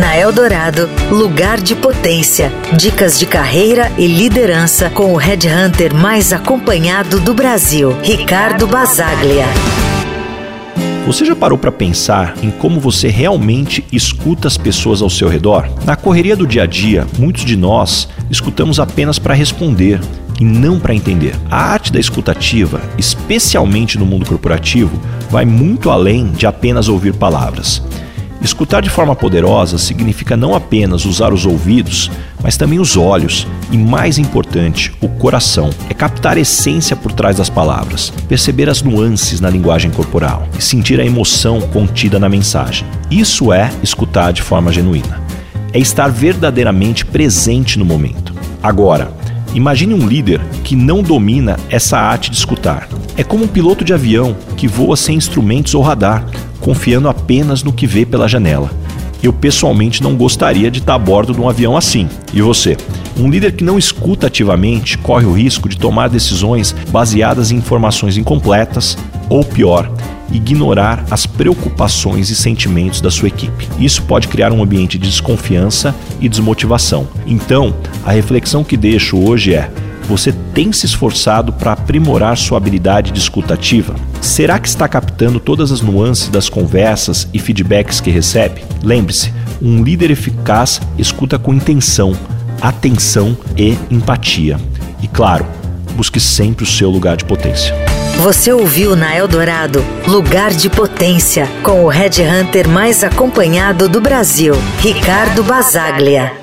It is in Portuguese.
Na Eldorado, lugar de potência. Dicas de carreira e liderança com o headhunter mais acompanhado do Brasil, Ricardo Basaglia. Você já parou para pensar em como você realmente escuta as pessoas ao seu redor? Na correria do dia a dia, muitos de nós escutamos apenas para responder e não para entender. A arte da escutativa, especialmente no mundo corporativo, vai muito além de apenas ouvir palavras. Escutar de forma poderosa significa não apenas usar os ouvidos, mas também os olhos e, mais importante, o coração. É captar a essência por trás das palavras, perceber as nuances na linguagem corporal e sentir a emoção contida na mensagem. Isso é escutar de forma genuína. É estar verdadeiramente presente no momento. Agora, imagine um líder que não domina essa arte de escutar. É como um piloto de avião que voa sem instrumentos ou radar confiando apenas no que vê pela janela. Eu pessoalmente não gostaria de estar a bordo de um avião assim. E você? Um líder que não escuta ativamente corre o risco de tomar decisões baseadas em informações incompletas ou pior, ignorar as preocupações e sentimentos da sua equipe. Isso pode criar um ambiente de desconfiança e desmotivação. Então, a reflexão que deixo hoje é: você tem se esforçado para aprimorar sua habilidade de escutativa? Será que está captando todas as nuances das conversas e feedbacks que recebe? Lembre-se, um líder eficaz escuta com intenção, atenção e empatia. E claro, busque sempre o seu lugar de potência. Você ouviu na Eldorado Lugar de Potência com o Red Hunter mais acompanhado do Brasil, Ricardo Basaglia.